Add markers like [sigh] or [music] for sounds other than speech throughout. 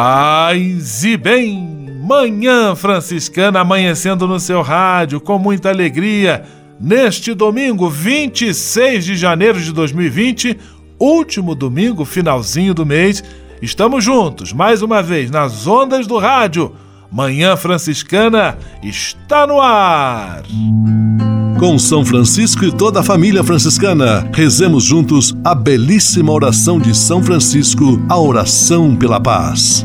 Paz e bem. Manhã Franciscana amanhecendo no seu rádio com muita alegria. Neste domingo, 26 de janeiro de 2020, último domingo, finalzinho do mês, estamos juntos mais uma vez nas ondas do rádio. Manhã Franciscana está no ar. Com São Francisco e toda a família franciscana, rezemos juntos a belíssima oração de São Francisco, a oração pela paz.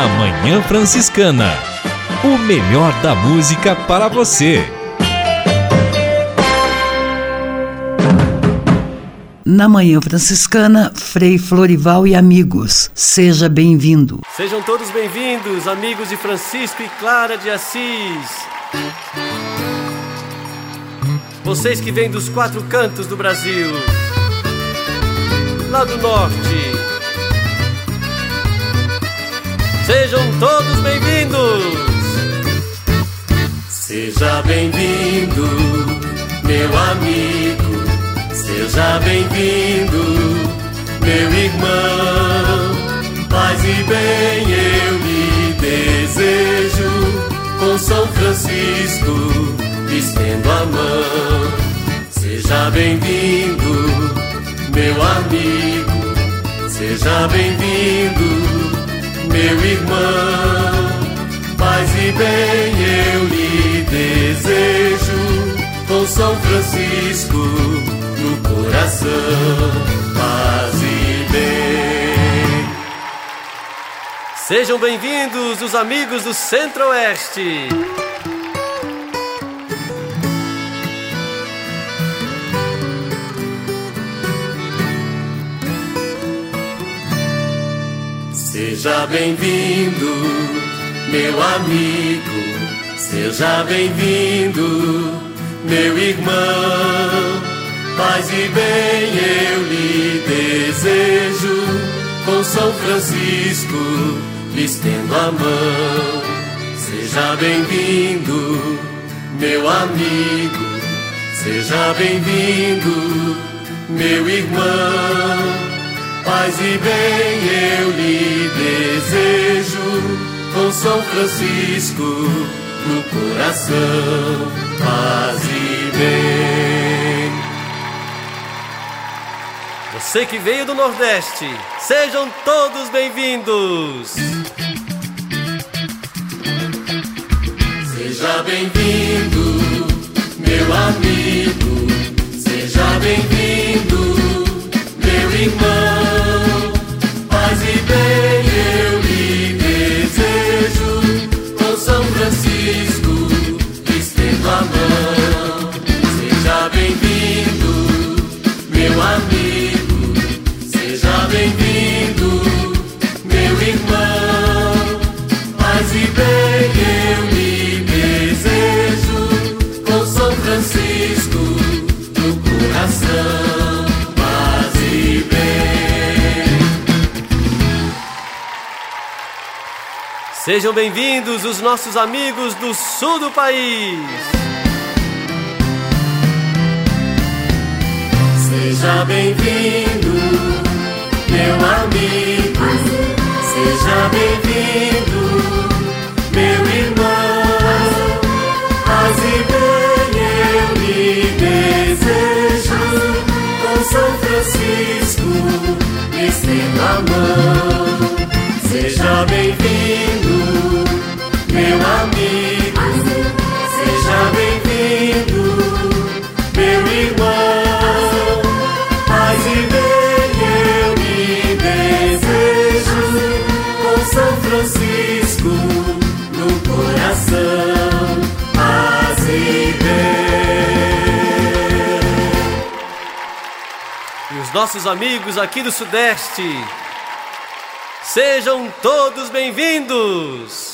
Na Manhã Franciscana. O melhor da música para você. Na Manhã Franciscana, Frei Florival e amigos. Seja bem-vindo. Sejam todos bem-vindos, amigos de Francisco e Clara de Assis. Vocês que vêm dos quatro cantos do Brasil, lá do norte. Sejam todos bem-vindos. Seja bem-vindo, meu amigo. Seja bem-vindo, meu irmão. Paz e bem eu lhe desejo. Com São Francisco, estendo a mão. Seja bem-vindo, meu amigo. Seja bem-vindo, meu irmão. Paz e bem eu lhe desejo. Com São Francisco no coração, paz e bem. Sejam bem-vindos os amigos do Centro-Oeste. Seja bem-vindo, meu amigo. Seja bem-vindo, meu irmão. Paz e bem eu lhe desejo, com São Francisco lhe estendo a mão. Seja bem-vindo, meu amigo, seja bem-vindo, meu irmão. Paz e bem eu lhe desejo, com São Francisco no coração. Paz e bem. Você que veio do Nordeste, sejam todos bem-vindos. Seja bem-vindo, meu amigo. Sejam bem-vindos os nossos amigos do sul do país. Seja bem-vindo, meu amigo. Seja bem-vindo, nossos amigos aqui do Sudeste. Sejam todos bem-vindos!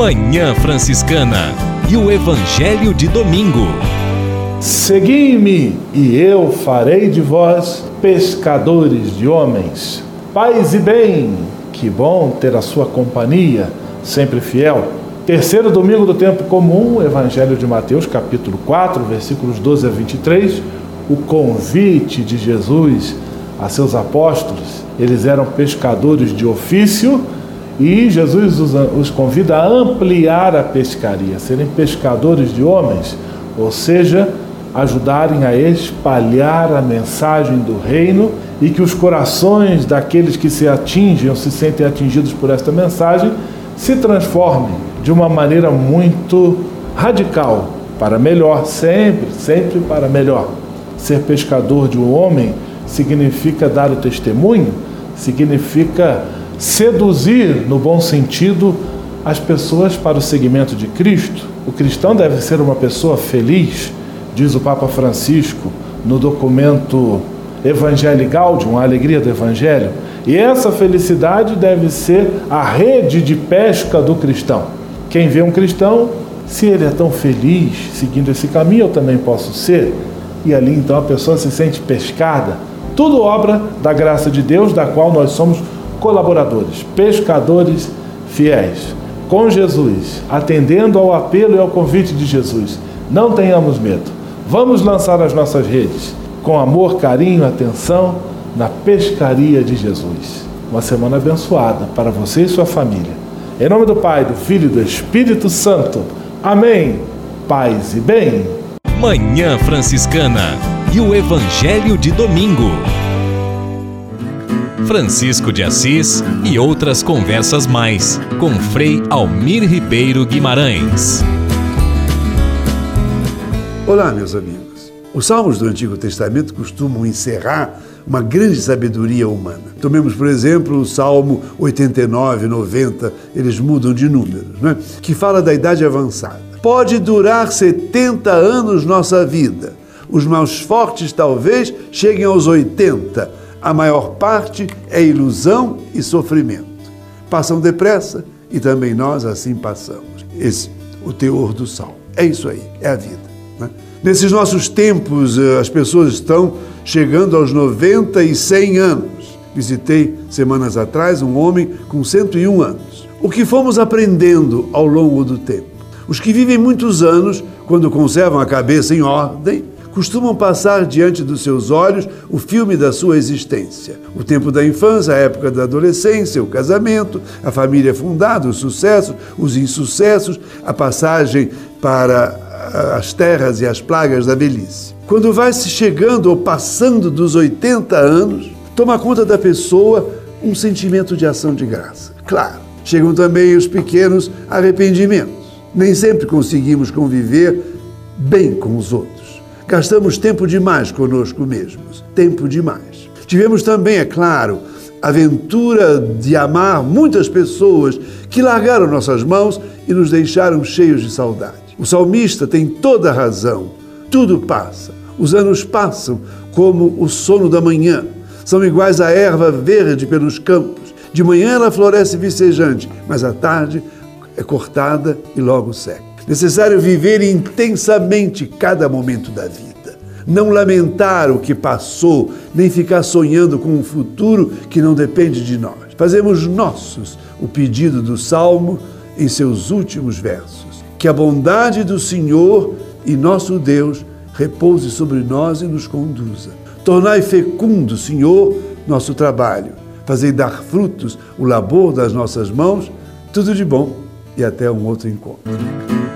Manhã Franciscana e o Evangelho de Domingo. Segui-me, e eu farei de vós pescadores de homens. Paz e bem, que bom ter a sua companhia, sempre fiel. Terceiro domingo do tempo comum, Evangelho de Mateus, capítulo 4, versículos 12 a 23, o convite de Jesus a seus apóstolos. Eles eram pescadores de ofício e Jesus os, os convida a ampliar a pescaria, serem pescadores de homens, ou seja, ajudarem a espalhar a mensagem do reino e que os corações daqueles que se atingem ou se sentem atingidos por esta mensagem se transformem de uma maneira muito radical para melhor, sempre, sempre para melhor. Ser pescador de um homem significa dar o testemunho, significa seduzir, no bom sentido, as pessoas para o seguimento de Cristo. O cristão deve ser uma pessoa feliz, diz o Papa Francisco no documento Evangelii Gaudium, a alegria do Evangelho. E essa felicidade deve ser a rede de pesca do cristão. Quem vê um cristão, se ele é tão feliz seguindo esse caminho, eu também posso ser. E ali então a pessoa se sente pescada. Tudo obra da graça de Deus, da qual nós somos colaboradores, pescadores fiéis. Com Jesus, atendendo ao apelo e ao convite de Jesus. Não tenhamos medo. Vamos lançar as nossas redes com amor, carinho, atenção na pescaria de Jesus. Uma semana abençoada para você e sua família. Em nome do Pai, do Filho e do Espírito Santo. Amém. Paz e bem. Manhã Franciscana e o Evangelho de Domingo. Francisco de Assis e outras conversas mais com Frei Almir Ribeiro Guimarães. Olá, meus amigos. Os salmos do Antigo Testamento costumam encerrar uma grande sabedoria humana. Tomemos, por exemplo, o Salmo 89, 90, eles mudam de números, né? que fala da idade avançada. Pode durar 70 anos nossa vida. Os mais fortes talvez cheguem aos 80. A maior parte é ilusão e sofrimento. Passam depressa e também nós assim passamos. Esse o teor do salmo. É isso aí, é a vida. Né? Nesses nossos tempos, as pessoas estão chegando aos 90 e 100 anos. Visitei semanas atrás um homem com 101 anos. O que fomos aprendendo ao longo do tempo? Os que vivem muitos anos, quando conservam a cabeça em ordem, costumam passar diante dos seus olhos o filme da sua existência. O tempo da infância, a época da adolescência, o casamento, a família fundada, os sucessos, os insucessos, a passagem para as terras e as plagas da velhice. Quando vai se chegando ou passando dos 80 anos, toma conta da pessoa um sentimento de ação de graça. Claro, chegam também os pequenos arrependimentos. Nem sempre conseguimos conviver bem com os outros. Gastamos tempo demais conosco mesmos, tempo demais. Tivemos também, é claro, a aventura de amar muitas pessoas que largaram nossas mãos e nos deixaram cheios de saudade. O salmista tem toda a razão. Tudo passa. Os anos passam como o sono da manhã. São iguais à erva verde pelos campos. De manhã ela floresce vicejante, mas à tarde é cortada e logo seca. Necessário viver intensamente cada momento da vida. Não lamentar o que passou, nem ficar sonhando com um futuro que não depende de nós. Fazemos nossos o pedido do Salmo em seus últimos versos. Que a bondade do Senhor e nosso Deus repouse sobre nós e nos conduza. Tornai fecundo, Senhor, nosso trabalho. Fazei dar frutos o labor das nossas mãos. Tudo de bom e até um outro encontro.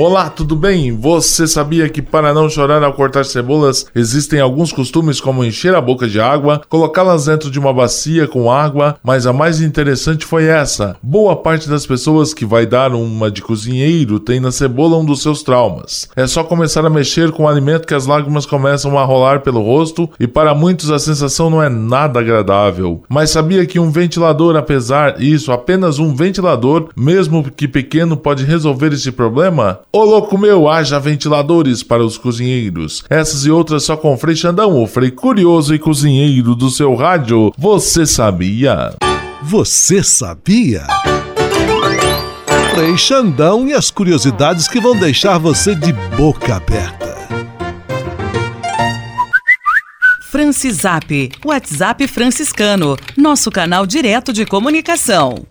Olá, tudo bem? Você sabia que para não chorar ao cortar cebolas existem alguns costumes como encher a boca de água, colocá-las dentro de uma bacia com água, mas a mais interessante foi essa. Boa parte das pessoas que vai dar uma de cozinheiro tem na cebola um dos seus traumas. É só começar a mexer com o alimento que as lágrimas começam a rolar pelo rosto e para muitos a sensação não é nada agradável. Mas sabia que um ventilador, apesar isso, apenas um ventilador, mesmo que pequeno, pode resolver esse problema? Ô louco meu, haja ventiladores para os cozinheiros. Essas e outras só com Frei Xandão, o Frei curioso e cozinheiro do seu rádio. Você sabia? Você sabia? Frei Xandão e as curiosidades que vão deixar você de boca aberta. Francisap, WhatsApp franciscano, nosso canal direto de comunicação.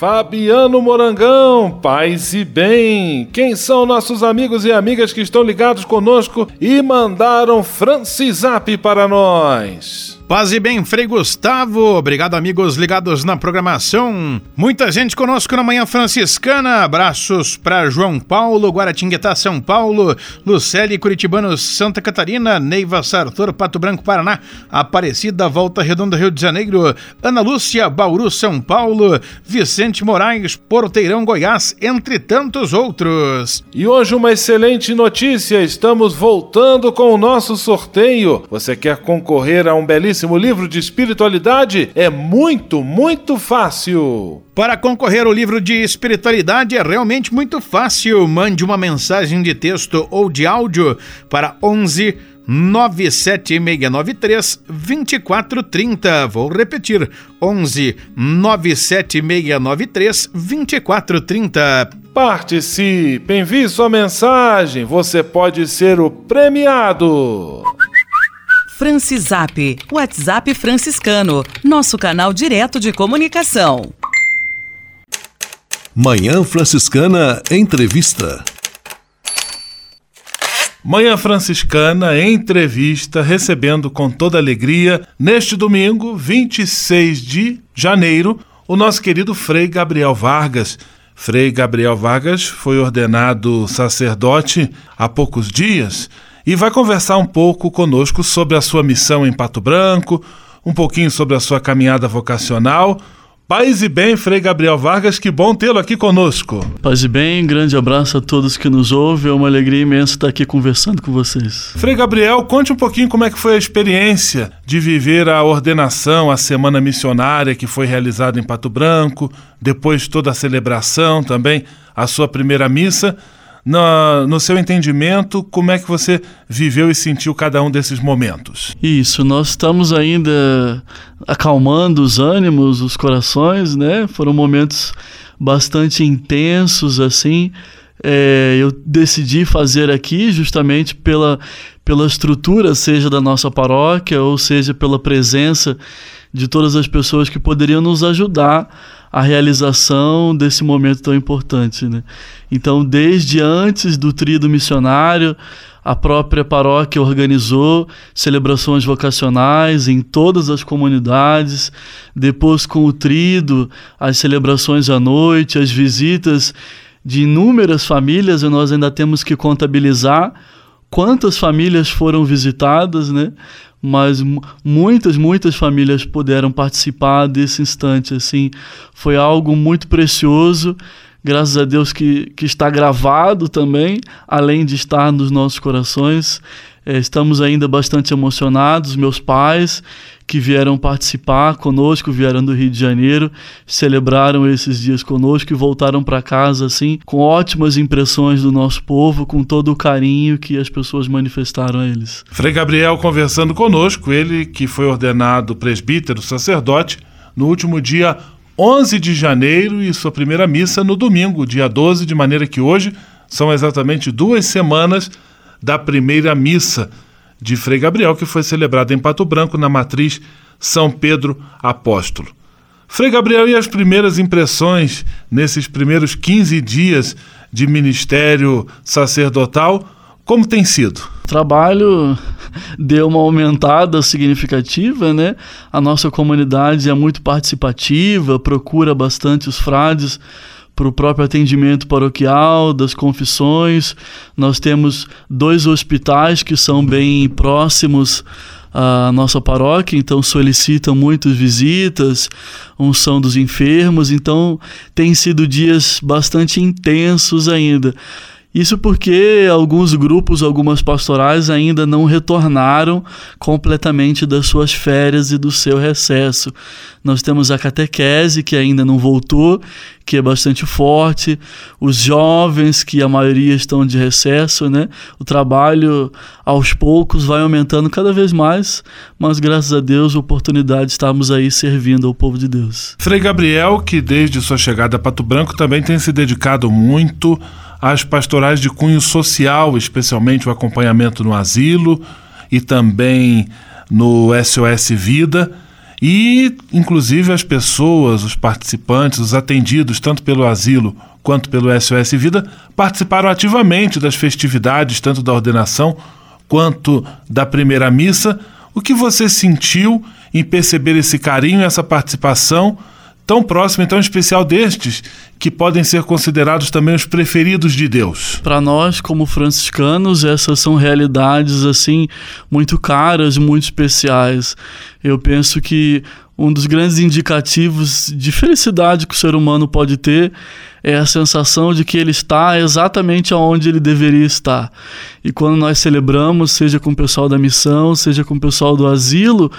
Fabiano Morangão, paz e bem. Quem são nossos amigos e amigas que estão ligados conosco e mandaram Francisap para nós? Paz e bem, Frei Gustavo. Obrigado, amigos ligados na programação. Muita gente conosco na Manhã Franciscana. Abraços para João Paulo, Guaratinguetá, São Paulo, Lucélia Curitibanos, Santa Catarina, Neiva Sartor, Pato Branco, Paraná, Aparecida, Volta Redonda, Rio de Janeiro, Ana Lúcia, Bauru, São Paulo, Vicente Moraes, Porteirão, Goiás, entre tantos outros. E hoje uma excelente notícia, estamos voltando com o nosso sorteio. Você quer concorrer a um belíssimo belíssimo livro de espiritualidade é muito, muito fácil. Para concorrer ao livro de espiritualidade é realmente muito fácil. Mande uma mensagem de texto ou de áudio para 11 97693 2430. Vou repetir: 11 97693 2430. Participe, envie sua mensagem. Você pode ser o premiado. Francisap, WhatsApp franciscano, nosso canal direto de comunicação. Manhã Franciscana Entrevista. Manhã Franciscana Entrevista, recebendo com toda alegria, neste domingo, 26 de janeiro, o nosso querido Frei Gabriel Vargas. Frei Gabriel Vargas foi ordenado sacerdote há poucos dias e vai conversar um pouco conosco sobre a sua missão em Pato Branco, um pouquinho sobre a sua caminhada vocacional. Paz e bem, Frei Gabriel Vargas, que bom tê-lo aqui conosco. Paz e bem, grande abraço a todos que nos ouvem, é uma alegria imensa estar aqui conversando com vocês. Frei Gabriel, conte um pouquinho como é que foi a experiência de viver a ordenação, a semana missionária que foi realizada em Pato Branco, depois toda a celebração também, a sua primeira missa no, no seu entendimento, como é que você viveu e sentiu cada um desses momentos? Isso, nós estamos ainda acalmando os ânimos, os corações, né? Foram momentos bastante intensos, assim. É, eu decidi fazer aqui justamente pela, pela estrutura, seja da nossa paróquia, ou seja pela presença de todas as pessoas que poderiam nos ajudar a realização desse momento tão importante. Né? Então, desde antes do trido missionário, a própria paróquia organizou celebrações vocacionais em todas as comunidades. Depois, com o trido, as celebrações à noite, as visitas de inúmeras famílias, e nós ainda temos que contabilizar quantas famílias foram visitadas, né? Mas muitas, muitas famílias puderam participar desse instante, assim, foi algo muito precioso graças a Deus que, que está gravado também, além de estar nos nossos corações. É, estamos ainda bastante emocionados, meus pais que vieram participar conosco, vieram do Rio de Janeiro, celebraram esses dias conosco e voltaram para casa assim, com ótimas impressões do nosso povo, com todo o carinho que as pessoas manifestaram a eles. Frei Gabriel conversando conosco, ele que foi ordenado presbítero, sacerdote, no último dia 11 de janeiro e sua primeira missa no domingo, dia 12, de maneira que hoje são exatamente duas semanas da primeira missa de Frei Gabriel, que foi celebrada em Pato Branco, na matriz São Pedro Apóstolo. Frei Gabriel, e as primeiras impressões nesses primeiros 15 dias de ministério sacerdotal, como tem sido? O trabalho [laughs] deu uma aumentada significativa, né? A nossa comunidade é muito participativa, procura bastante os frades para o próprio atendimento paroquial, das confissões. Nós temos dois hospitais que são bem próximos à nossa paróquia, então solicitam muitas visitas, unção dos enfermos, então tem sido dias bastante intensos ainda. Isso porque alguns grupos, algumas pastorais ainda não retornaram completamente das suas férias e do seu recesso. Nós temos a catequese, que ainda não voltou, que é bastante forte, os jovens, que a maioria estão de recesso, né? O trabalho, aos poucos, vai aumentando cada vez mais, mas graças a Deus, a oportunidade de estarmos aí servindo ao povo de Deus. Frei Gabriel, que desde sua chegada a Pato Branco também tem se dedicado muito às pastorais de cunho social, especialmente o acompanhamento no asilo e também no SOS Vida. E, inclusive, as pessoas, os participantes, os atendidos, tanto pelo asilo quanto pelo SOS Vida, participaram ativamente das festividades, tanto da ordenação quanto da primeira missa. O que você sentiu em perceber esse carinho, essa participação tão próximo e tão especial destes, que podem ser considerados também os preferidos de Deus. Para nós, como franciscanos, essas são realidades assim muito caras, muito especiais. Eu penso que um dos grandes indicativos de felicidade que o ser humano pode ter é a sensação de que ele está exatamente onde ele deveria estar. E quando nós celebramos, seja com o pessoal da missão, seja com o pessoal do asilo,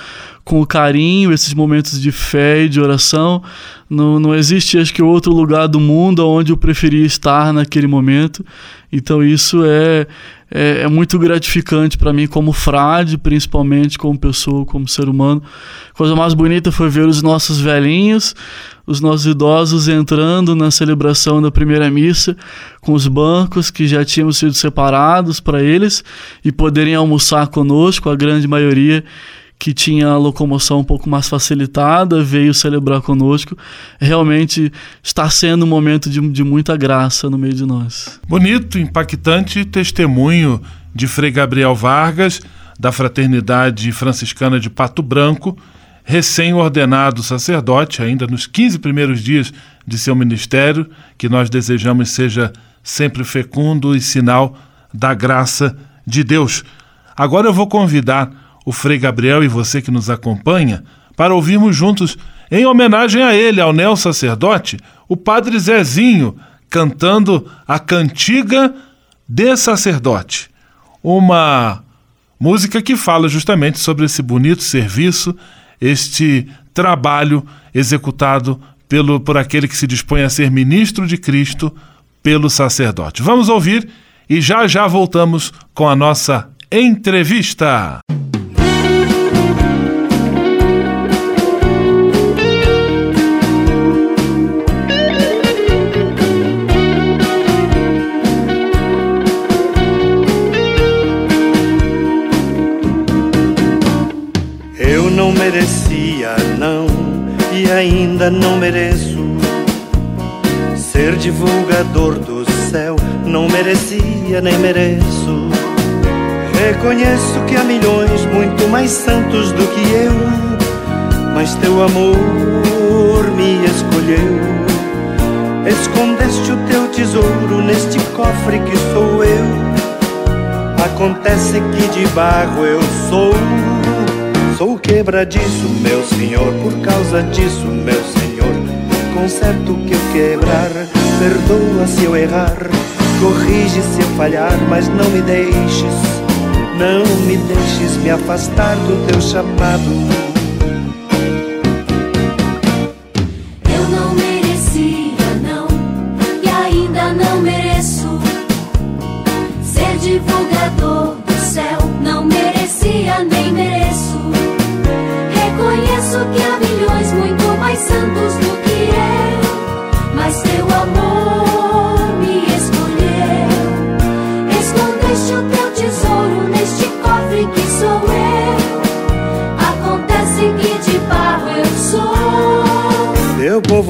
com o carinho, esses momentos de fé e de oração, não, não existe, acho que, outro lugar do mundo onde eu preferia estar naquele momento. Então, isso é, é, é muito gratificante para mim, como frade, principalmente, como pessoa, como ser humano. A coisa mais bonita foi ver os nossos velhinhos, os nossos idosos entrando na celebração da primeira missa com os bancos que já tinham sido separados para eles e poderem almoçar conosco, a grande maioria que tinha a locomoção um pouco mais facilitada, veio celebrar conosco. Realmente está sendo um momento de, de muita graça no meio de nós. Bonito, impactante testemunho de Frei Gabriel Vargas, da Fraternidade Franciscana de Pato Branco, recém-ordenado sacerdote, ainda nos 15 primeiros dias de seu ministério, que nós desejamos seja sempre fecundo e sinal da graça de Deus. Agora eu vou convidar o Frei Gabriel e você que nos acompanha, para ouvirmos juntos, em homenagem a ele, ao neo sacerdote, o Padre Zezinho cantando a cantiga de sacerdote. Uma música que fala justamente sobre esse bonito serviço, este trabalho executado pelo, por aquele que se dispõe a ser ministro de Cristo pelo sacerdote. Vamos ouvir e já já voltamos com a nossa entrevista. Ainda não mereço divulgador do céu não merecia nem mereço. Reconheço que há milhões muito mais santos do que eu, mas teu amor me escolheu. Escondeste o teu tesouro neste cofre que sou eu. Acontece que de barro eu sou. Sou quebradiço, meu senhor, por causa disso, meu senhor. Conserto que eu quebrar, perdoa se eu errar, corrige se eu falhar, mas não me deixes, não me deixes me afastar do teu chamado.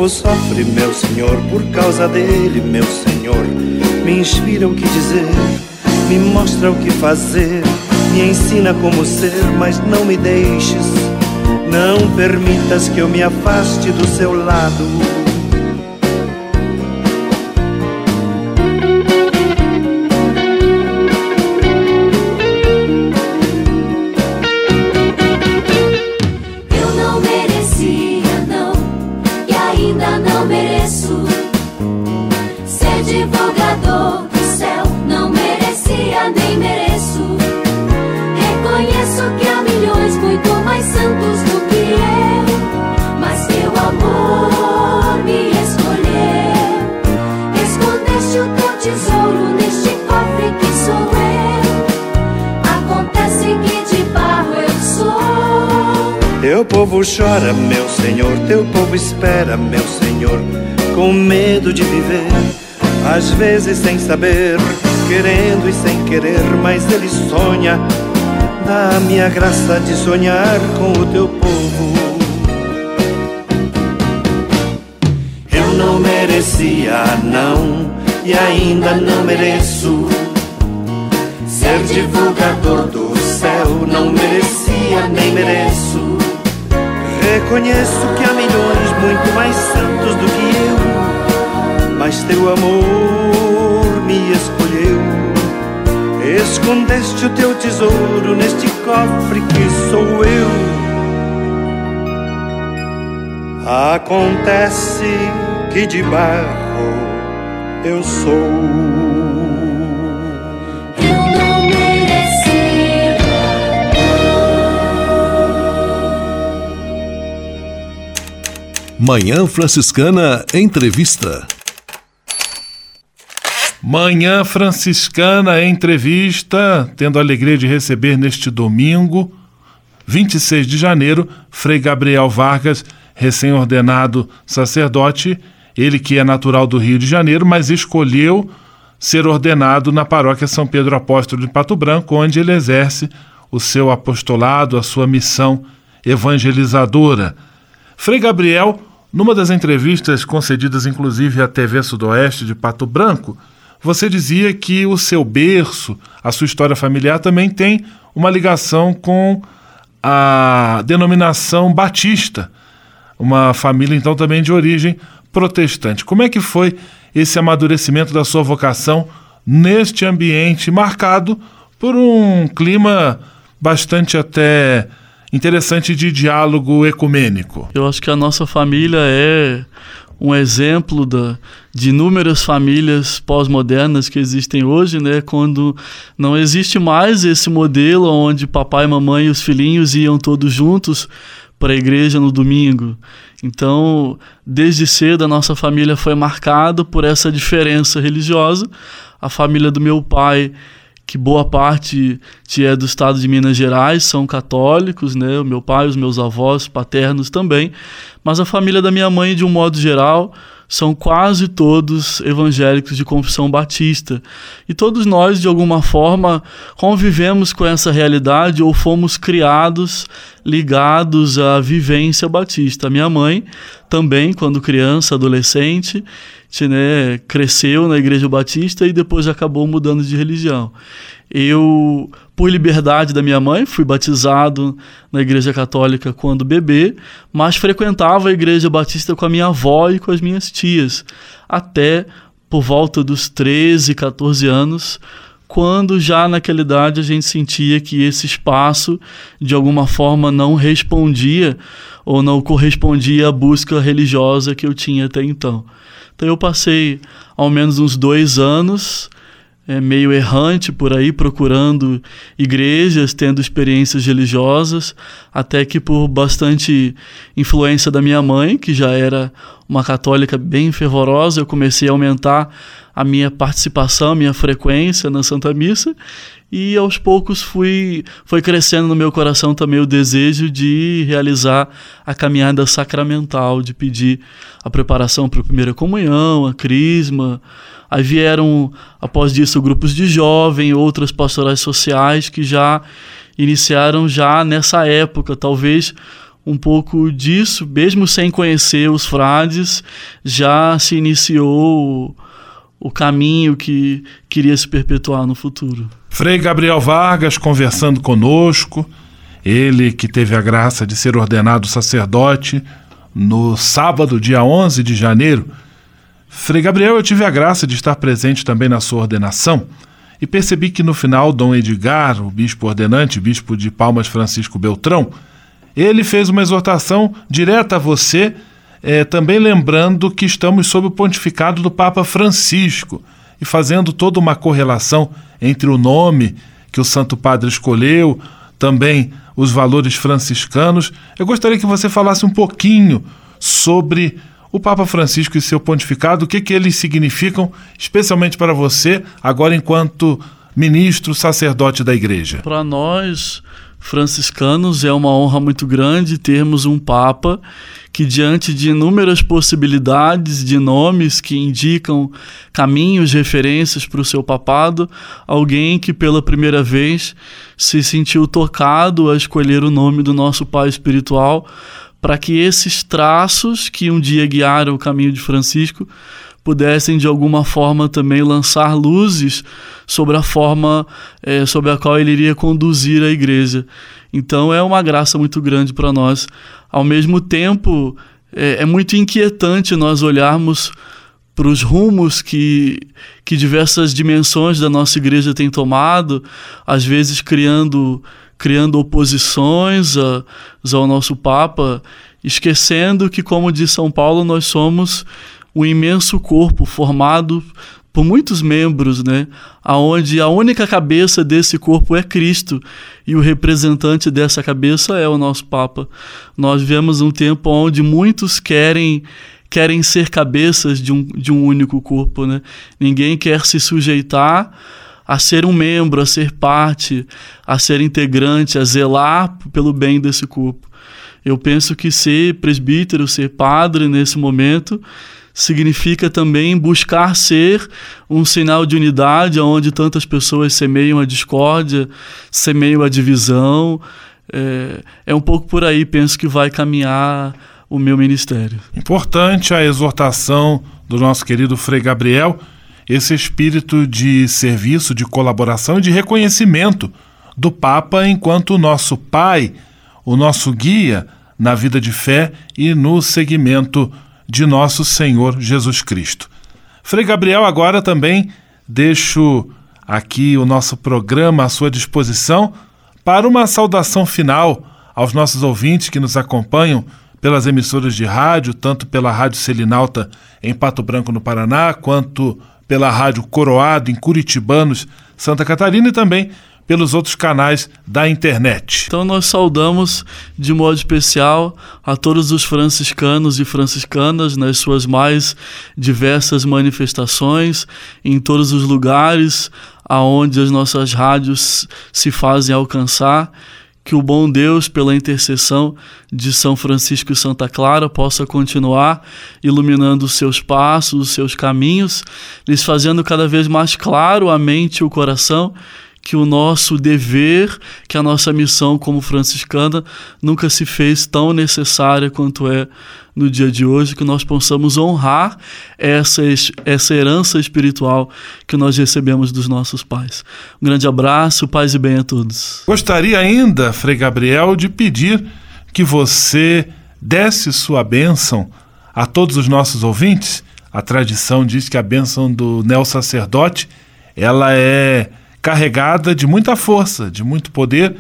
Povo sofre, meu senhor, por causa dele, meu senhor. Me inspira o que dizer, me mostra o que fazer, me ensina como ser, mas não me deixes. Não permitas que eu me afaste do seu lado. Chora, meu senhor, teu povo espera, meu senhor, com medo de viver, às vezes sem saber, querendo e sem querer, mas ele sonha. Dá-me a graça de sonhar com o teu povo. Eu não merecia, não, e ainda não mereço ser divulgador do céu. Não merecia nem mereço. Reconheço que há milhões muito mais santos do que eu, mas teu amor me escolheu. Escondeste o teu tesouro neste cofre que sou eu. Acontece que de barro eu sou. Manhã Franciscana Entrevista. Manhã Franciscana Entrevista, tendo a alegria de receber neste domingo, 26 de janeiro, Frei Gabriel Vargas, recém-ordenado sacerdote, ele que é natural do Rio de Janeiro, mas escolheu ser ordenado na paróquia São Pedro Apóstolo de Pato Branco, onde ele exerce o seu apostolado, a sua missão evangelizadora. Frei Gabriel, numa das entrevistas concedidas inclusive à TV Sudoeste de Pato Branco, você dizia que o seu berço, a sua história familiar também tem uma ligação com a denominação batista, uma família então também de origem protestante. Como é que foi esse amadurecimento da sua vocação neste ambiente marcado por um clima bastante até interessante de diálogo ecumênico? Eu acho que a nossa família é um exemplo da, de inúmeras famílias pós-modernas que existem hoje, né? Quando não existe mais esse modelo onde papai, mamãe e os filhinhos iam todos juntos para a igreja no domingo. Então, desde cedo a nossa família foi marcada por essa diferença religiosa. A família do meu pai que boa parte que é do estado de Minas Gerais são católicos, né? O meu pai, os meus avós paternos também, mas a família da minha mãe de um modo geral são quase todos evangélicos de confissão batista. E todos nós, de alguma forma, convivemos com essa realidade ou fomos criados ligados à vivência batista. Minha mãe também, quando criança, adolescente, né, cresceu na igreja batista e depois acabou mudando de religião. Eu, por liberdade da minha mãe, fui batizado na igreja católica quando bebê, mas frequentava a igreja batista com a minha avó e com as minhas tias, até por volta dos 13, 14 anos, quando já naquela idade a gente sentia que esse espaço de alguma forma não respondia ou não correspondia à busca religiosa que eu tinha até então. Então eu passei ao menos uns dois anos é, meio errante por aí, procurando igrejas, tendo experiências religiosas, até que por bastante influência da minha mãe, que já era uma católica bem fervorosa, eu comecei a aumentar a minha participação, a minha frequência na Santa Missa, e aos poucos fui foi crescendo no meu coração também o desejo de realizar a caminhada sacramental, de pedir a preparação para a primeira comunhão, a crisma, Aí vieram, após disso, grupos de jovem, outras pastorais sociais que já iniciaram já nessa época, talvez um pouco disso, mesmo sem conhecer os frades, já se iniciou o, caminho que queria se perpetuar no futuro. Frei Gabriel Vargas conversando conosco, ele que teve a graça de ser ordenado sacerdote no sábado, dia 11 de janeiro Frei Gabriel, eu tive a graça de estar presente também na sua ordenação e percebi que no final Dom Edgar, o bispo ordenante, bispo de Palmas Francisco Beltrão, ele fez uma exortação direta a você, é, também lembrando que estamos sob o pontificado do Papa Francisco e fazendo toda uma correlação entre o nome que o Santo Padre escolheu, também os valores franciscanos. Eu gostaria que você falasse um pouquinho sobre o Papa Francisco e seu pontificado, o que, que eles significam, especialmente para você, agora enquanto ministro, sacerdote da igreja? Para nós, franciscanos, é uma honra muito grande termos um Papa que, diante de inúmeras possibilidades de nomes que indicam caminhos, referências para o seu papado, alguém que pela primeira vez se sentiu tocado a escolher o nome do nosso Pai espiritual para que esses traços que um dia guiaram o caminho de Francisco pudessem de alguma forma também lançar luzes sobre a forma é, sobre a qual ele iria conduzir a igreja. Então é uma graça muito grande para nós. Ao mesmo tempo, é, é muito inquietante nós olharmos para os rumos que, que diversas dimensões da nossa igreja têm tomado, às vezes criando criando oposições a, ao nosso Papa, esquecendo que, como diz São Paulo, nós somos um imenso corpo formado por muitos membros, né? Aonde a única cabeça desse corpo é Cristo e o representante dessa cabeça é o nosso Papa. Nós vivemos um tempo onde muitos querem querem ser cabeças de um, de um único corpo, né? Ninguém quer se sujeitar a ser um membro, a ser parte, a ser integrante, a zelar pelo bem desse corpo. Eu penso que ser presbítero, ser padre nesse momento, significa também buscar ser um sinal de unidade onde tantas pessoas semeiam a discórdia, semeiam a divisão. É, é um pouco por aí, penso que vai caminhar o meu ministério. Importante a exortação do nosso querido Frei Gabriel esse espírito de serviço, de colaboração e de reconhecimento do Papa enquanto nosso pai, o nosso guia na vida de fé e no seguimento de nosso Senhor Jesus Cristo. Frei Gabriel, agora também deixo aqui o nosso programa à sua disposição para uma saudação final aos nossos ouvintes que nos acompanham pelas emissoras de rádio, tanto pela Rádio Selinalta em Pato Branco, no Paraná, quanto pela Rádio Coroado em Curitibanos, Santa Catarina e também pelos outros canais da internet. Então nós saudamos de modo especial a todos os franciscanos e franciscanas nas suas mais diversas manifestações, em todos os lugares aonde as nossas rádios se fazem alcançar que o bom Deus, pela intercessão de São Francisco e Santa Clara, possa continuar iluminando os seus passos, os seus caminhos, lhes fazendo cada vez mais claro a mente e o coração que o nosso dever, que a nossa missão como franciscana nunca se fez tão necessária quanto é no dia de hoje, que nós possamos honrar essa, essa herança espiritual que nós recebemos dos nossos pais. Um grande abraço, paz e bem a todos. Gostaria ainda, Frei Gabriel, de pedir que você desse sua bênção a todos os nossos ouvintes. A tradição diz que a bênção do neo sacerdote ela é carregada de muita força, de muito poder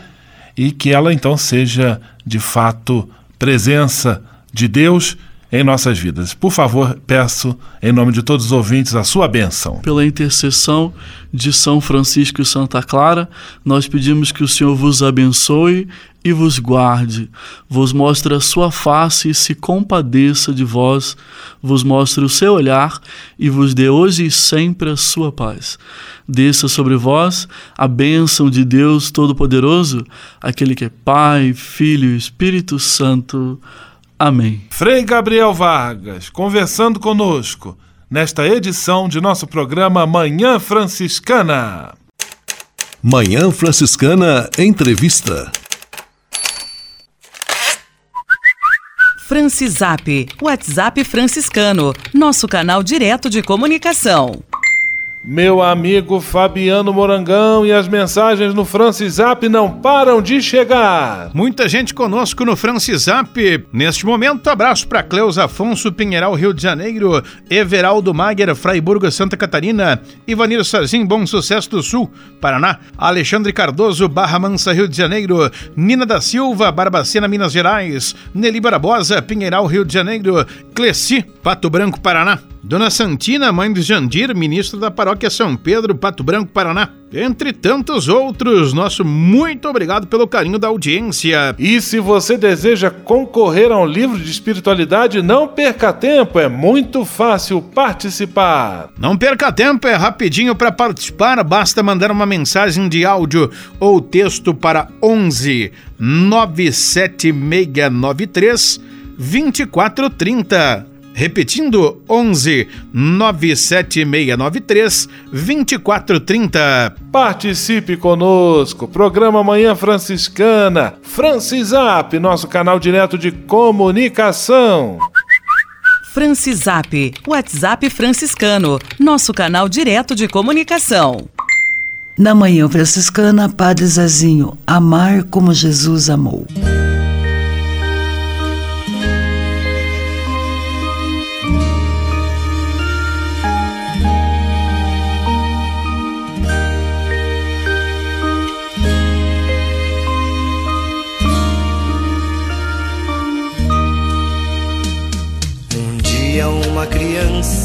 e que ela então seja de fato presença de Deus em nossas vidas. Por favor, peço, em nome de todos os ouvintes, a sua bênção. Pela intercessão de São Francisco e Santa Clara, nós pedimos que o Senhor vos abençoe e vos guarde, vos mostre a sua face e se compadeça de vós, vos mostre o seu olhar e vos dê hoje e sempre a sua paz. Desça sobre vós a bênção de Deus Todo-Poderoso, aquele que é Pai, Filho e Espírito Santo. Amém. Frei Gabriel Vargas, conversando conosco nesta edição de nosso programa Manhã Franciscana. Manhã Franciscana Entrevista. Francisap, WhatsApp franciscano, nosso canal direto de comunicação. Meu amigo Fabiano Morangão e as mensagens no Francisap não param de chegar. Muita gente conosco no Francisap. Neste momento, abraço para Cleus Afonso Pinheiral, Rio de Janeiro, Everaldo Mager, Fraiburgo, Santa Catarina, Ivanir Sazin, Bom Sucesso do Sul, Paraná, Alexandre Cardoso, Barra Mansa, Rio de Janeiro, Nina da Silva, Barbacena, Minas Gerais, Nelly Barbosa, Pinheiral, Rio de Janeiro, Cleci, Pato Branco, Paraná. Dona Santina, mãe de Jandir, ministro da paróquia São Pedro, Pato Branco, Paraná. Entre tantos outros, nosso muito obrigado pelo carinho da audiência. E se você deseja concorrer a um livro de espiritualidade, não perca tempo, é muito fácil participar. Não perca tempo, é rapidinho para participar, basta mandar uma mensagem de áudio ou texto para 11 97693 2430. Repetindo, 11 97693 2430. Participe conosco. Programa Manhã Franciscana. Francisap, nosso canal direto de comunicação. Francisap, WhatsApp franciscano, nosso canal direto de comunicação. Na Manhã Franciscana, Padre Zezinho, amar como Jesus amou.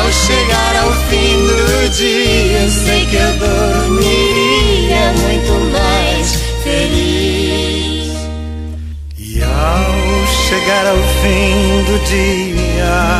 Ao chegar ao fim do dia, sei que eu dormiria muito mais feliz. E ao chegar ao fim do dia,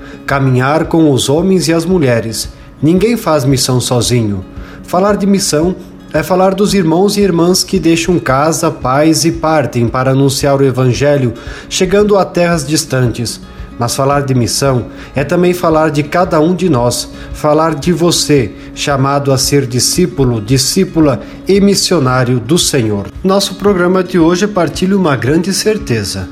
caminhar com os homens e as mulheres. Ninguém faz missão sozinho. Falar de missão é falar dos irmãos e irmãs que deixam casa, pais e partem para anunciar o Evangelho, chegando a terras distantes. Mas falar de missão é também falar de cada um de nós, falar de você, chamado a ser discípulo, discípula e missionário do Senhor. Nosso programa de hoje partilha uma grande certeza.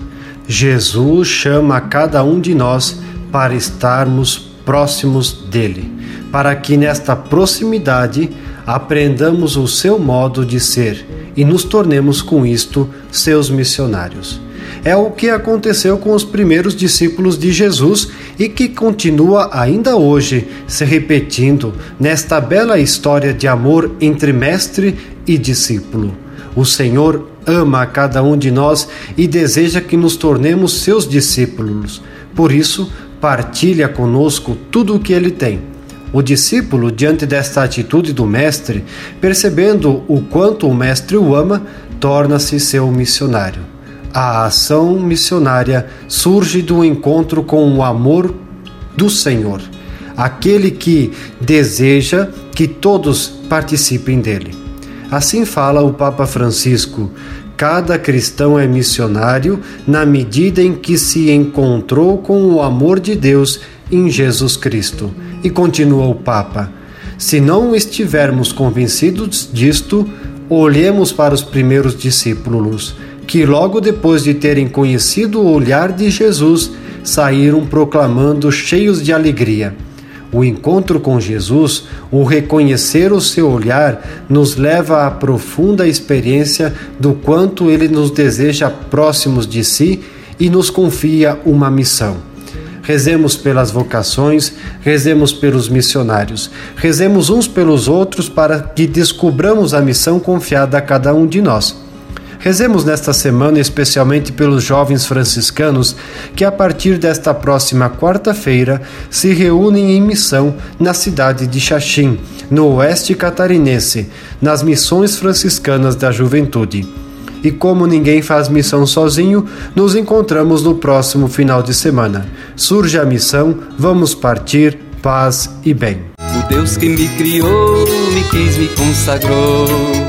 Jesus chama cada um de nós para estarmos próximos dele, para que nesta proximidade aprendamos o seu modo de ser e nos tornemos com isto seus missionários é o que aconteceu com os primeiros discípulos de Jesus e que continua ainda hoje se repetindo nesta bela história de amor entre mestre e discípulo. O Senhor ama a cada um de nós e deseja que nos tornemos seus discípulos. Por isso, partilha conosco tudo o que ele tem. O discípulo, diante desta atitude do Mestre, percebendo o quanto o Mestre o ama, torna-se seu missionário. A ação missionária surge do encontro com o amor do Senhor, aquele que deseja que todos participem dele. Assim fala o Papa Francisco: cada cristão é missionário na medida em que se encontrou com o amor de Deus em Jesus Cristo. E continua o Papa: se não estivermos convencidos disto, olhemos para os primeiros discípulos, que logo depois de terem conhecido o olhar de Jesus, saíram proclamando cheios de alegria. O encontro com Jesus, o reconhecer o seu olhar, nos leva à profunda experiência do quanto ele nos deseja próximos de si e nos confia uma missão. Rezemos pelas vocações, rezemos pelos missionários, rezemos uns pelos outros para que descubramos a missão confiada a cada um de nós. Rezemos nesta semana especialmente pelos jovens franciscanos que, a partir desta próxima quarta-feira, se reúnem em missão na cidade de Xaxim, no oeste catarinense, nas missões franciscanas da juventude. E como ninguém faz missão sozinho, nos encontramos no próximo final de semana. Surge a missão, vamos partir, paz e bem. O Deus que me criou, me quis, me consagrou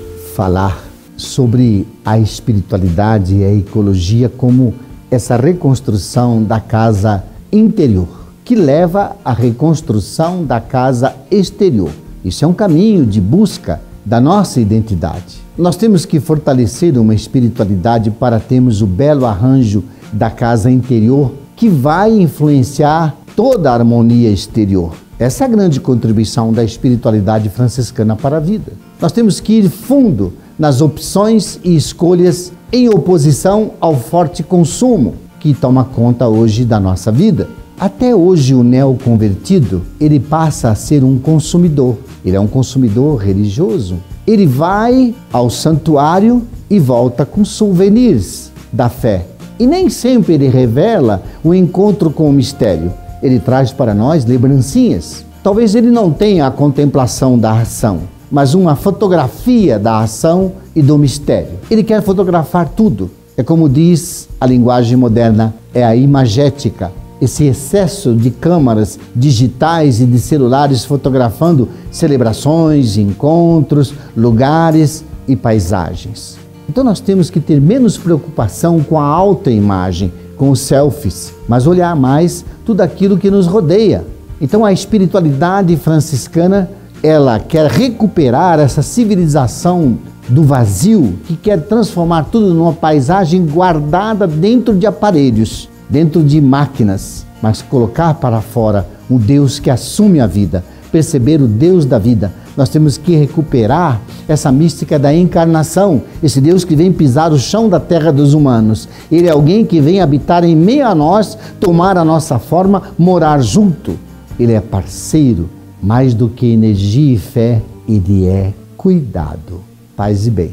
falar sobre a espiritualidade e a ecologia como essa reconstrução da casa interior, que leva à reconstrução da casa exterior. Isso é um caminho de busca da nossa identidade. Nós temos que fortalecer uma espiritualidade para termos o belo arranjo da casa interior que vai influenciar toda a harmonia exterior. Essa é a grande contribuição da espiritualidade franciscana para a vida. Nós temos que ir fundo nas opções e escolhas em oposição ao forte consumo que toma conta hoje da nossa vida. Até hoje o neoconvertido, ele passa a ser um consumidor. Ele é um consumidor religioso. Ele vai ao santuário e volta com souvenirs da fé. E nem sempre ele revela o encontro com o mistério. Ele traz para nós lembrancinhas. Talvez ele não tenha a contemplação da ação, mas uma fotografia da ação e do mistério. Ele quer fotografar tudo. É como diz a linguagem moderna, é a imagética. Esse excesso de câmaras digitais e de celulares fotografando celebrações, encontros, lugares e paisagens. Então nós temos que ter menos preocupação com a alta imagem, com os selfies, mas olhar mais tudo aquilo que nos rodeia. Então a espiritualidade franciscana, ela quer recuperar essa civilização do vazio, que quer transformar tudo numa paisagem guardada dentro de aparelhos, dentro de máquinas, mas colocar para fora o Deus que assume a vida, perceber o Deus da vida, nós temos que recuperar essa mística da encarnação, esse Deus que vem pisar o chão da terra dos humanos. Ele é alguém que vem habitar em meio a nós, tomar a nossa forma, morar junto. Ele é parceiro, mais do que energia e fé, ele é cuidado. Paz e bem.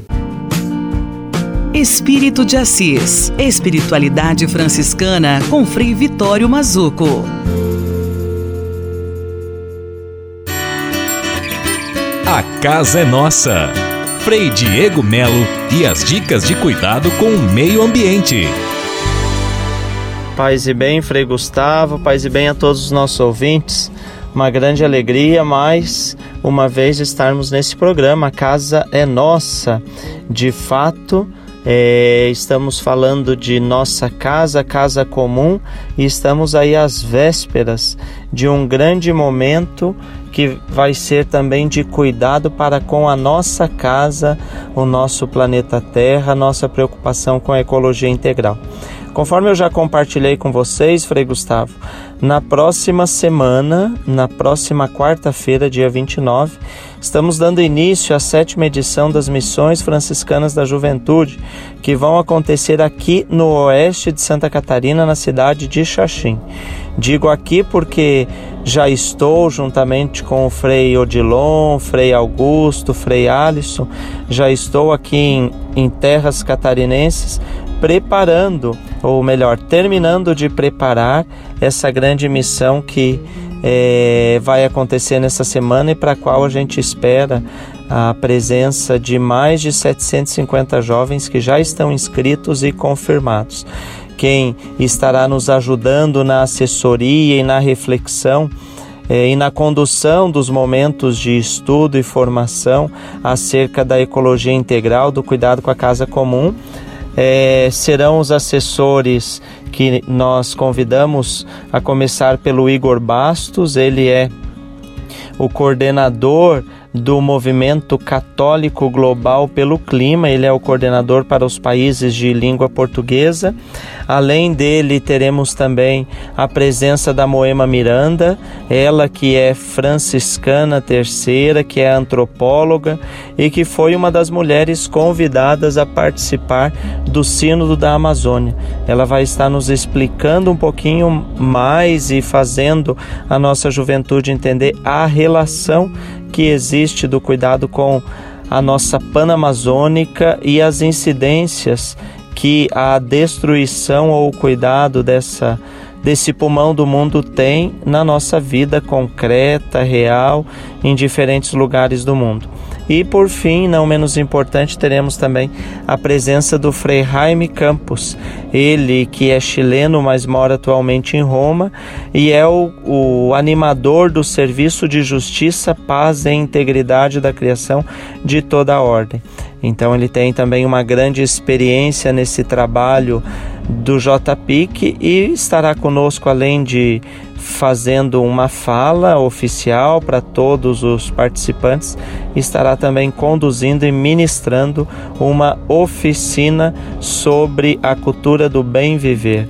Espírito de Assis. Espiritualidade franciscana com Frei Vitório Mazuco. A casa é nossa. Frei Diego Melo e as dicas de cuidado com o meio ambiente. Paz e bem, Frei Gustavo, paz e bem a todos os nossos ouvintes. Uma grande alegria mais uma vez estarmos nesse programa. A casa é nossa. De fato, é, estamos falando de nossa casa, casa comum, e estamos aí às vésperas de um grande momento que vai ser também de cuidado para com a nossa casa, o nosso planeta Terra, nossa preocupação com a ecologia integral. Conforme eu já compartilhei com vocês, Frei Gustavo, na próxima semana, na próxima quarta-feira, dia 29, estamos dando início à sétima edição das Missões Franciscanas da Juventude, que vão acontecer aqui no oeste de Santa Catarina, na cidade de Xaxim. Digo aqui porque já estou, juntamente com o Frei Odilon, Frei Augusto, Frei Alisson, já estou aqui em, em terras catarinenses preparando, ou melhor, terminando de preparar essa grande missão que é, vai acontecer nessa semana e para a qual a gente espera a presença de mais de 750 jovens que já estão inscritos e confirmados. Quem estará nos ajudando na assessoria e na reflexão é, e na condução dos momentos de estudo e formação acerca da ecologia integral, do cuidado com a casa comum, é, serão os assessores que nós convidamos a começar pelo Igor Bastos, ele é o coordenador do movimento católico global pelo clima, ele é o coordenador para os países de língua portuguesa. Além dele, teremos também a presença da Moema Miranda, ela que é franciscana terceira, que é antropóloga e que foi uma das mulheres convidadas a participar do Sínodo da Amazônia. Ela vai estar nos explicando um pouquinho mais e fazendo a nossa juventude entender a relação que existe do cuidado com a nossa panamazônica e as incidências que a destruição ou o cuidado dessa desse pulmão do mundo tem na nossa vida concreta, real, em diferentes lugares do mundo. E por fim, não menos importante, teremos também a presença do Frei Jaime Campos, ele que é chileno, mas mora atualmente em Roma e é o, o animador do serviço de justiça, paz e integridade da criação de toda a ordem. Então ele tem também uma grande experiência nesse trabalho do JPIC e estará conosco além de fazendo uma fala oficial para todos os participantes, estará também conduzindo e ministrando uma oficina sobre a cultura do bem viver.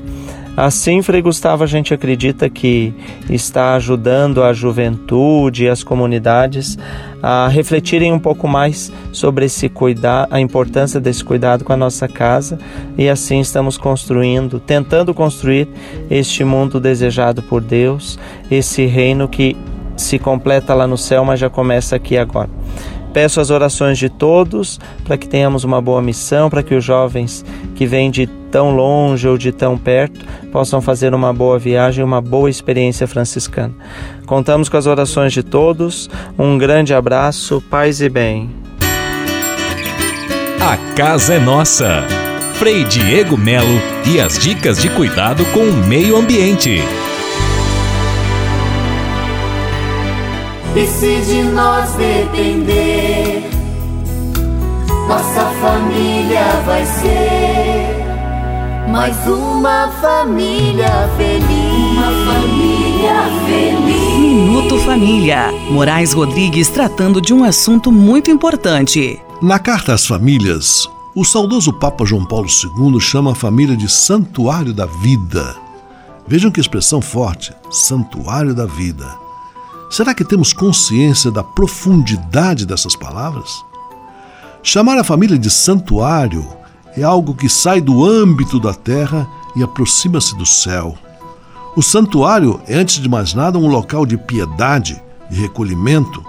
Assim, Frei Gustavo, a gente acredita que está ajudando a juventude e as comunidades a refletirem um pouco mais sobre esse cuidar, a importância desse cuidado com a nossa casa e assim estamos construindo, tentando construir este mundo desejado por Deus, esse reino que se completa lá no céu, mas já começa aqui agora. Peço as orações de todos para que tenhamos uma boa missão, para que os jovens que vêm de tão longe ou de tão perto possam fazer uma boa viagem, uma boa experiência franciscana. Contamos com as orações de todos. Um grande abraço, paz e bem. A casa é nossa. Frei Diego Melo e as dicas de cuidado com o meio ambiente. E se de nós depender, nossa família vai ser mais uma família feliz. Uma família feliz. Minuto Família. Moraes Rodrigues tratando de um assunto muito importante. Na carta às famílias, o saudoso Papa João Paulo II chama a família de santuário da vida. Vejam que expressão forte: santuário da vida. Será que temos consciência da profundidade dessas palavras? Chamar a família de santuário é algo que sai do âmbito da terra e aproxima-se do céu. O santuário é, antes de mais nada, um local de piedade e recolhimento,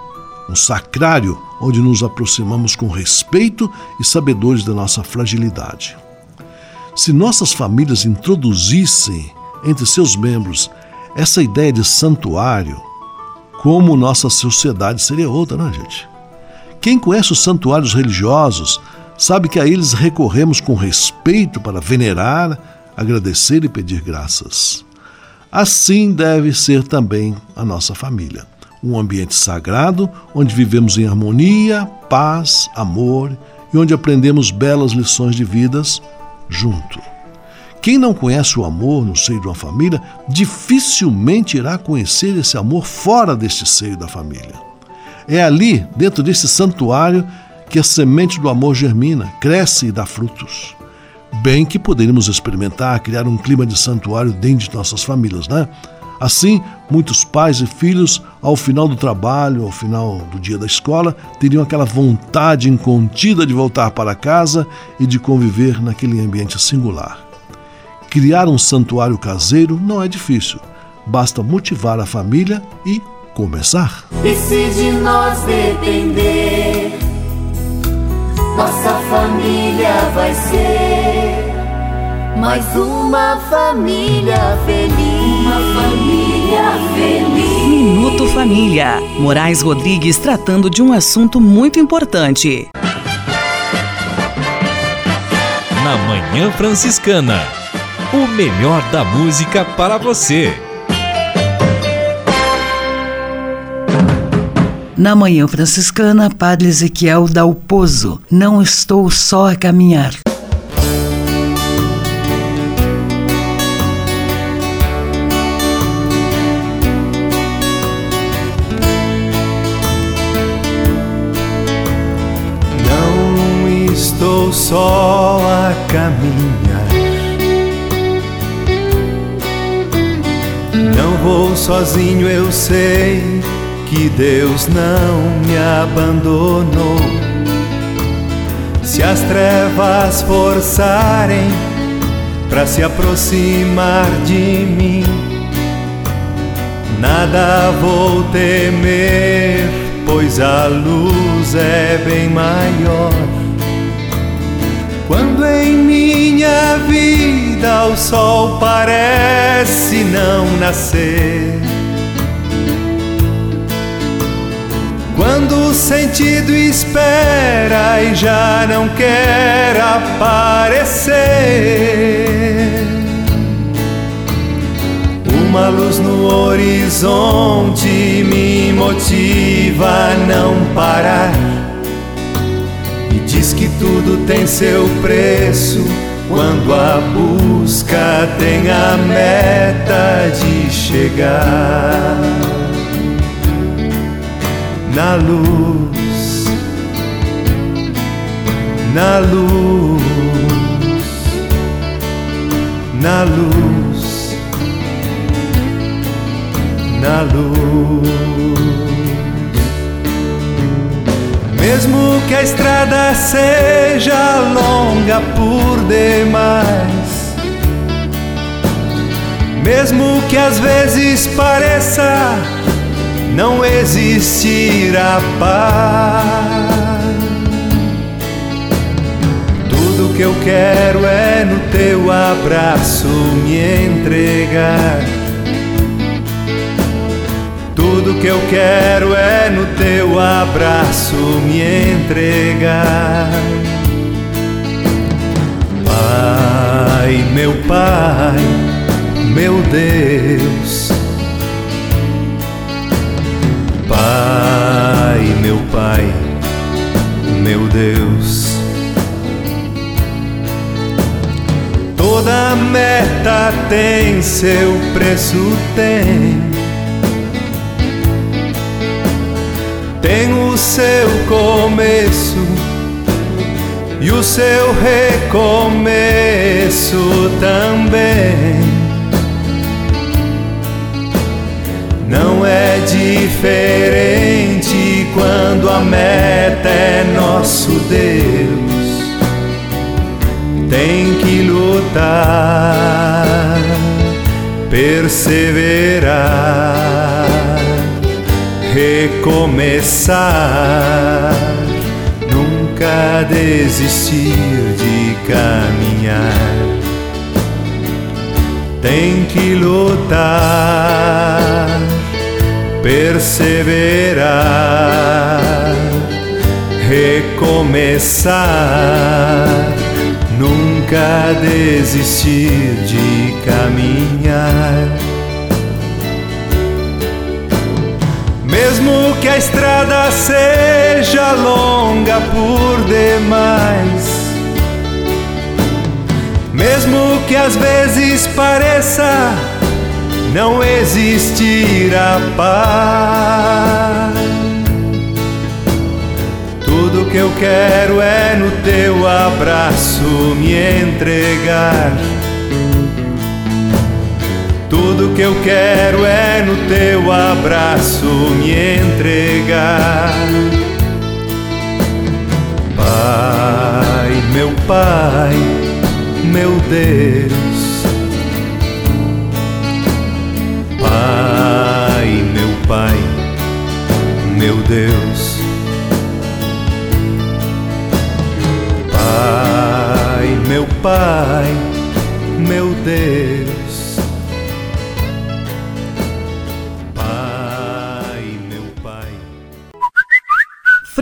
um sacrário onde nos aproximamos com respeito e sabedores da nossa fragilidade. Se nossas famílias introduzissem entre seus membros essa ideia de santuário, como nossa sociedade seria outra, não é, gente? Quem conhece os santuários religiosos sabe que a eles recorremos com respeito para venerar, agradecer e pedir graças. Assim deve ser também a nossa família. Um ambiente sagrado onde vivemos em harmonia, paz, amor e onde aprendemos belas lições de vidas junto. Quem não conhece o amor no seio de uma família, dificilmente irá conhecer esse amor fora deste seio da família. É ali, dentro desse santuário, que a semente do amor germina, cresce e dá frutos. Bem que poderíamos experimentar criar um clima de santuário dentro de nossas famílias, né? Assim, muitos pais e filhos, ao final do trabalho, ao final do dia da escola, teriam aquela vontade incontida de voltar para casa e de conviver naquele ambiente singular. Criar um santuário caseiro não é difícil, basta motivar a família e começar. E se de nós depender, nossa família vai ser mais uma família feliz. Uma família feliz. Minuto Família. Moraes Rodrigues tratando de um assunto muito importante. Na Manhã Franciscana. O melhor da música para você. Na manhã franciscana, Padre Ezequiel dá o pouso. Não estou só a caminhar. Não estou só a caminhar. Vou sozinho, eu sei que Deus não me abandonou. Se as trevas forçarem para se aproximar de mim, nada vou temer, pois a luz é bem maior. Quando em minha vida o sol parece não nascer. Quando o sentido espera e já não quer aparecer, uma luz no horizonte me motiva a não parar. E diz que tudo tem seu preço quando a busca tem a meta de chegar na luz, na luz, na luz, na luz. Mesmo que a estrada seja longa por demais, mesmo que às vezes pareça não existirá paz. Tudo que eu quero é no teu abraço me entregar. Tudo que eu quero é no teu abraço me entregar. Pai, meu Pai, meu Deus Pai, meu Pai, meu Deus. Toda meta tem seu preço, tem. Tem o seu começo e o seu recomeço também. Não é diferente quando a meta é nosso Deus. Tem que lutar, perseverar, recomeçar, nunca desistir de caminhar. Tem que lutar perseverar, recomeçar, nunca desistir de caminhar. Mesmo que a estrada seja longa por demais, mesmo que às vezes pareça não existirá paz. Tudo Tudo que eu quero é no teu abraço me entregar. Tudo que eu quero é no teu abraço me entregar. Pai, meu Pai, meu Deus. Pai, meu Pai, meu Deus. Pai, meu Pai, meu Deus.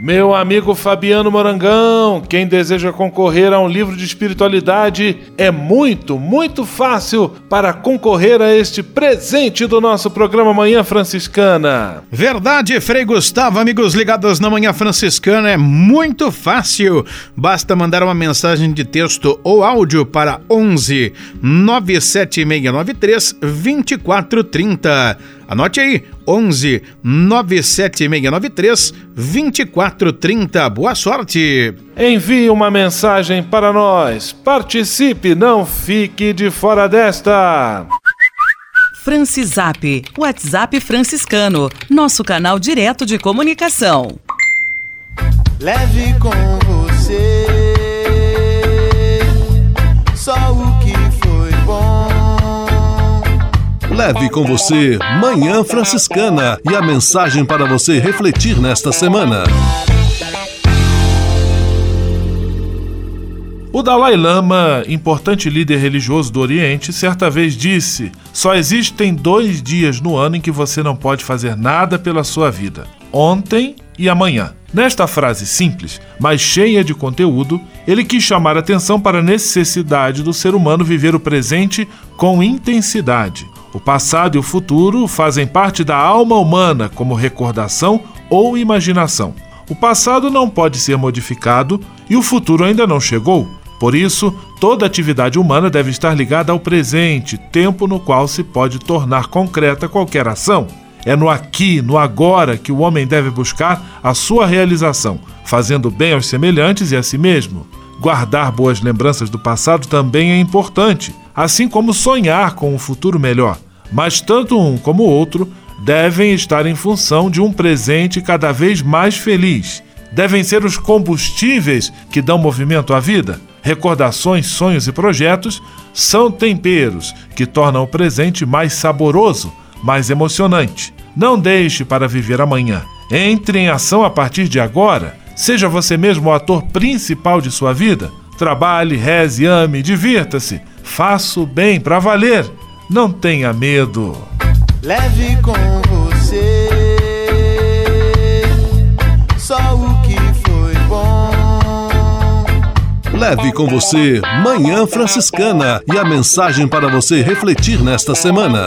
Meu amigo Fabiano Morangão, quem deseja concorrer a um livro de espiritualidade é muito, muito fácil para concorrer a este presente do nosso programa Manhã Franciscana. Verdade, Frei Gustavo, amigos ligados na Manhã Franciscana, é muito fácil. Basta mandar uma mensagem de texto ou áudio para 11 97693 2430. Anote aí, 11 97693 2430. Boa sorte! Envie uma mensagem para nós. Participe, não fique de fora desta. Francisap, WhatsApp franciscano, nosso canal direto de comunicação. Leve com você Leve com você Manhã Franciscana e a mensagem para você refletir nesta semana. O Dalai Lama, importante líder religioso do Oriente, certa vez disse: Só existem dois dias no ano em que você não pode fazer nada pela sua vida: ontem e amanhã. Nesta frase simples, mas cheia de conteúdo, ele quis chamar atenção para a necessidade do ser humano viver o presente com intensidade. O passado e o futuro fazem parte da alma humana como recordação ou imaginação. O passado não pode ser modificado e o futuro ainda não chegou. Por isso, toda atividade humana deve estar ligada ao presente, tempo no qual se pode tornar concreta qualquer ação. É no aqui, no agora, que o homem deve buscar a sua realização, fazendo bem aos semelhantes e a si mesmo. Guardar boas lembranças do passado também é importante, assim como sonhar com um futuro melhor. Mas tanto um como o outro devem estar em função de um presente cada vez mais feliz. Devem ser os combustíveis que dão movimento à vida. Recordações, sonhos e projetos são temperos que tornam o presente mais saboroso, mais emocionante. Não deixe para viver amanhã. Entre em ação a partir de agora. Seja você mesmo o ator principal de sua vida. Trabalhe, reze, ame, divirta-se. Faça o bem para valer. Não tenha medo. Leve com você só o que foi bom. Leve com você Manhã Franciscana e a mensagem para você refletir nesta semana.